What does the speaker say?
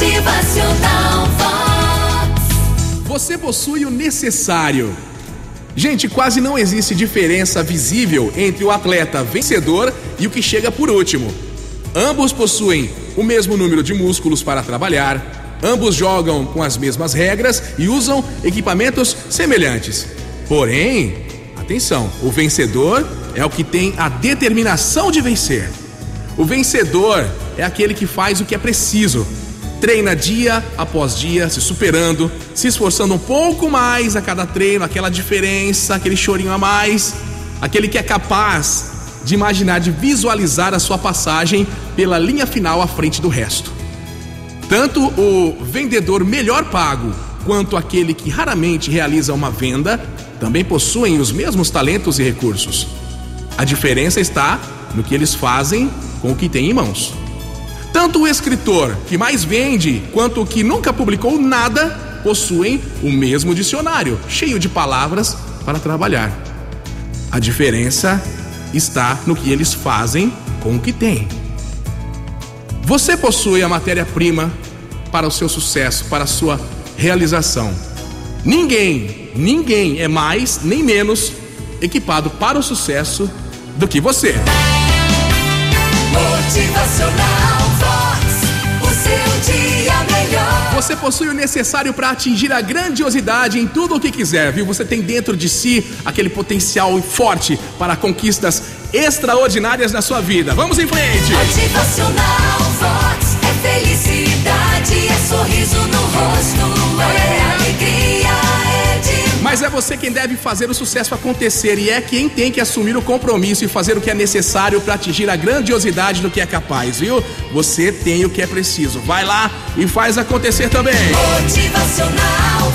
Motivacional Vox. Você possui o necessário. Gente, quase não existe diferença visível entre o atleta vencedor e o que chega por último. Ambos possuem o mesmo número de músculos para trabalhar, ambos jogam com as mesmas regras e usam equipamentos semelhantes. Porém, atenção, o vencedor é o que tem a determinação de vencer. O vencedor é aquele que faz o que é preciso. Treina dia após dia, se superando, se esforçando um pouco mais a cada treino, aquela diferença, aquele chorinho a mais. Aquele que é capaz de imaginar, de visualizar a sua passagem pela linha final à frente do resto. Tanto o vendedor melhor pago quanto aquele que raramente realiza uma venda também possuem os mesmos talentos e recursos. A diferença está no que eles fazem com o que têm em mãos. Tanto o escritor que mais vende quanto o que nunca publicou nada possuem o mesmo dicionário, cheio de palavras para trabalhar. A diferença está no que eles fazem com o que têm. Você possui a matéria-prima para o seu sucesso, para a sua realização. Ninguém, ninguém é mais nem menos equipado para o sucesso do que você. Motivacional Vox. O seu dia melhor. Você possui o necessário para atingir a grandiosidade em tudo o que quiser, viu? Você tem dentro de si aquele potencial forte para conquistas extraordinárias na sua vida. Vamos em frente! Motivacional Vox. É felicidade, é sorriso no rosto. Mas é você quem deve fazer o sucesso acontecer e é quem tem que assumir o compromisso e fazer o que é necessário para atingir a grandiosidade do que é capaz, viu? Você tem o que é preciso. Vai lá e faz acontecer também. Motivacional